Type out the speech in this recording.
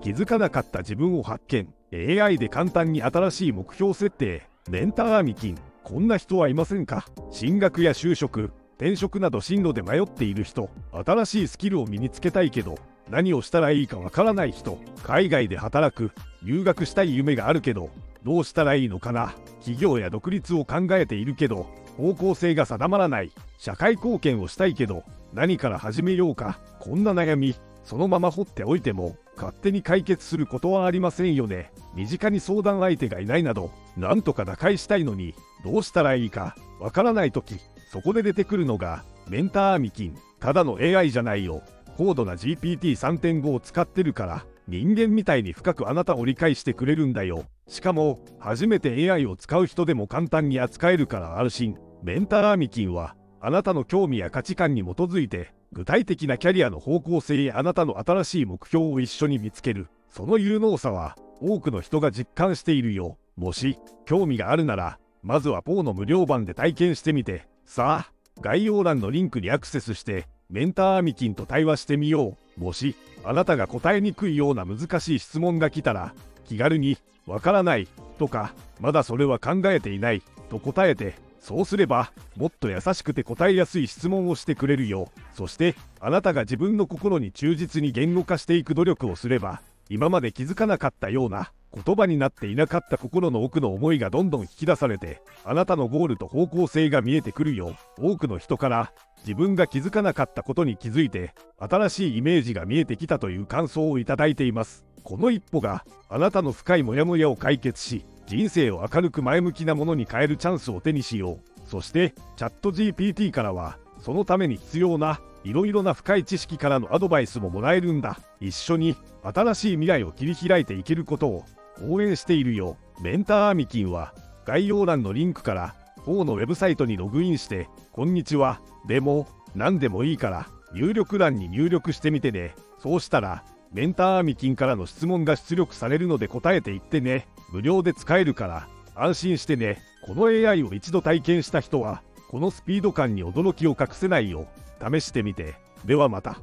気づかなかった自分を発見。AI で簡単に新しい目標設定。メンターアミキンこんな人はいませんか？進学や就職転職など進路で迷っている人。新しいスキルを身につけたいけど何をしたらいいかわからない人。海外で働く留学したい夢があるけどどうしたらいいのかな？企業や独立を考えているけど方向性が定まらない。社会貢献をしたいけど何から始めようか？こんな悩み。そのまま放っておいても勝手に解決することはありませんよね。身近に相談相手がいないなどなんとか打開したいのにどうしたらいいかわからない時そこで出てくるのがメンターミキン。ただの AI じゃないよ。高度な GPT3.5 を使ってるから人間みたいに深くあなたを理解してくれるんだよ。しかも初めて AI を使う人でも簡単に扱えるから安心。メンターミキンはあなたの興味や価値観に基づいて具体的なキャリアの方向性やあなたの新しい目標を一緒に見つける。その有能さは多くの人が実感しているよもし興味があるならまずはポーの無料版で体験してみて。さあ概要欄のリンクにアクセスしてメンターアミキンと対話してみよう。もしあなたが答えにくいような難しい質問が来たら気軽にわからないとかまだそれは考えていないと答えてそうすればもっと優しくて答えやすい質問をしてくれるよ。そしてあなたが自分の心に忠実に言語化していく努力をすれば今まで気づかなかったような言葉になっていなかった心の奥の思いがどんどん引き出されてあなたのゴールと方向性が見えてくるよ多くの人から自分が気づかなかったことに気づいて新しいイメージが見えてきたという感想をいただいています。この一歩があなたの深いモヤモヤを解決し人生を明るく前向きなものに変えるチャンスを手にしよう。そしてチャット GPT からはそのために必要ないろいろな深い知識からのアドバイスももらえるんだ。一緒に新しい未来を切り開いていけることを応援しているよメンターアーミキンは概要欄のリンクから4のウェブサイトにログインしてこんにちはでも何でもいいから入力欄に入力してみてね。そうしたらメンターアミキンからの質問が出力されるので答えていってね。無料で使えるから安心してね。この AI を一度体験した人はこのスピード感に驚きを隠せないよ試してみて。ではまた。